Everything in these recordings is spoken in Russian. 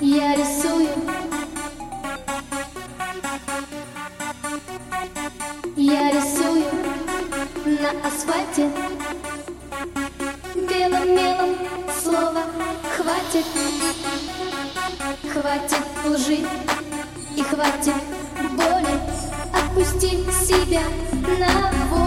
Я рисую. Я рисую на асфальте. Белым мелом слова хватит. Хватит лжи и хватит боли. Отпусти себя на волю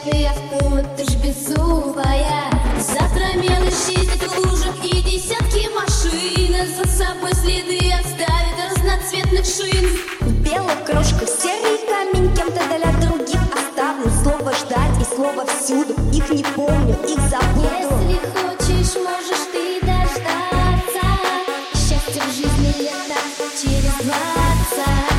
ты Откуда ты ж беззубая. Завтра мелочь ездит в лужах И десятки машин. За собой следы оставит разноцветных шин. Белая крошка, серый камень Кем-то для других оставлю. Слово ждать и слово всюду Их не помню, их забуду. Если хочешь, можешь ты дождаться. Счастье в жизни лето через двадцать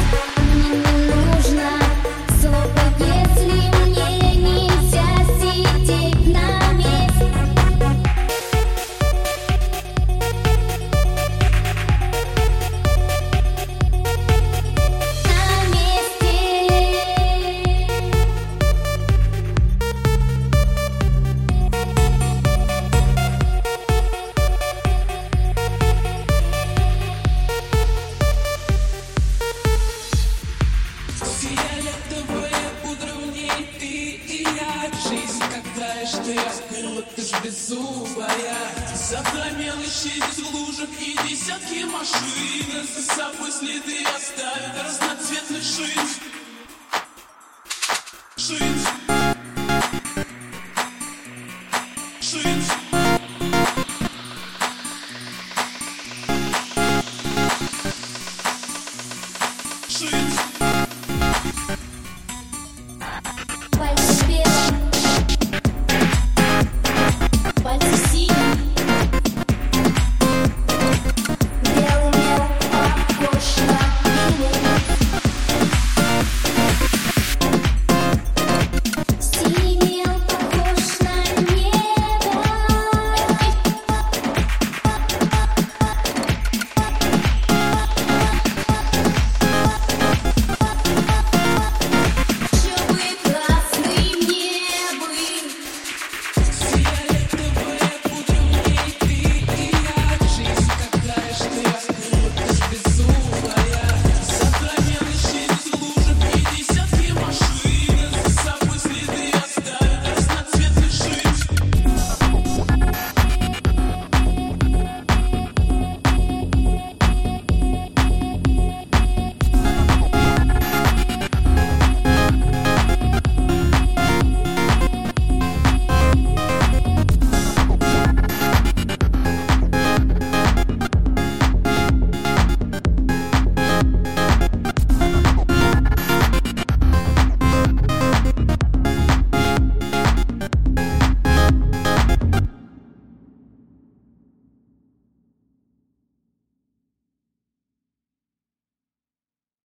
беззубая Завтра мелочь из лужек и десятки машин. За собой следы оставят разноцветных шин